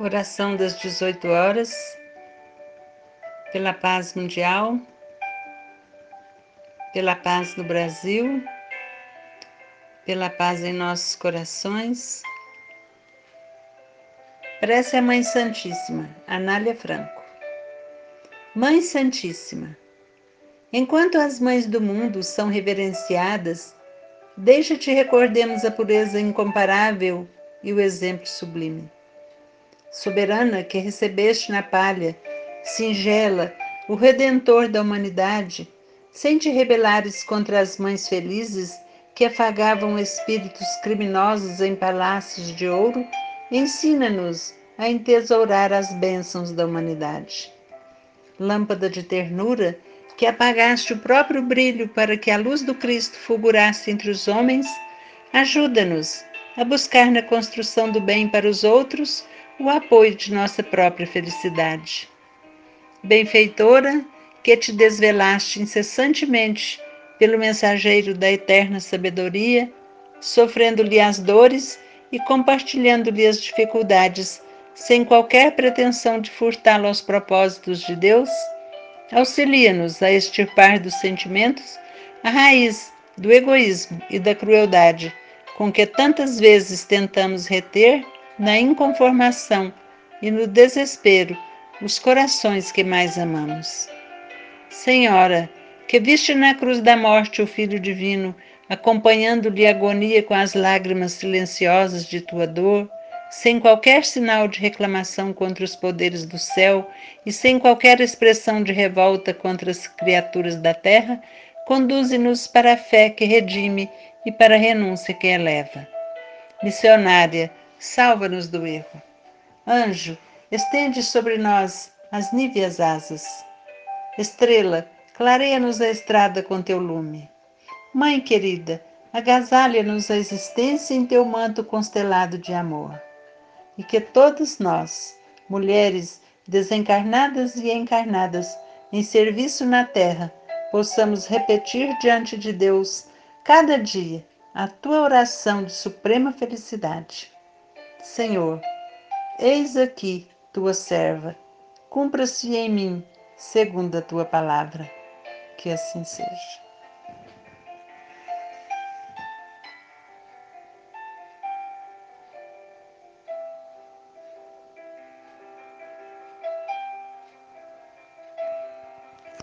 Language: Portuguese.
Oração das 18 horas, pela paz mundial, pela paz no Brasil, pela paz em nossos corações. Prece a Mãe Santíssima, Anália Franco. Mãe Santíssima, enquanto as mães do mundo são reverenciadas, deixa-te recordemos a pureza incomparável e o exemplo sublime soberana que recebeste na palha, singela, o redentor da humanidade, sem te rebelares contra as mães felizes que afagavam espíritos criminosos em palácios de ouro, ensina-nos a entesourar as bênçãos da humanidade. Lâmpada de ternura, que apagaste o próprio brilho para que a luz do Cristo fulgurasse entre os homens, ajuda-nos a buscar na construção do bem para os outros o apoio de nossa própria felicidade. Benfeitora, que te desvelaste incessantemente pelo mensageiro da eterna sabedoria, sofrendo-lhe as dores e compartilhando-lhe as dificuldades, sem qualquer pretensão de furtá-lo aos propósitos de Deus, auxilia-nos a extirpar dos sentimentos a raiz do egoísmo e da crueldade com que tantas vezes tentamos reter na inconformação e no desespero os corações que mais amamos. Senhora, que viste na cruz da morte o Filho Divino, acompanhando-lhe a agonia com as lágrimas silenciosas de tua dor, sem qualquer sinal de reclamação contra os poderes do céu e sem qualquer expressão de revolta contra as criaturas da terra, conduze-nos para a fé que redime e para a renúncia que eleva. Missionária, salva-nos do erro. Anjo, estende sobre nós as níveas asas. Estrela, clareia-nos a estrada com teu lume. Mãe querida, agasalha-nos a existência em teu manto constelado de amor. E que todos nós, mulheres desencarnadas e encarnadas, em serviço na terra, possamos repetir diante de Deus, cada dia, a tua oração de suprema felicidade. Senhor, eis aqui tua serva, cumpra-se em mim segundo a tua palavra. Que assim seja.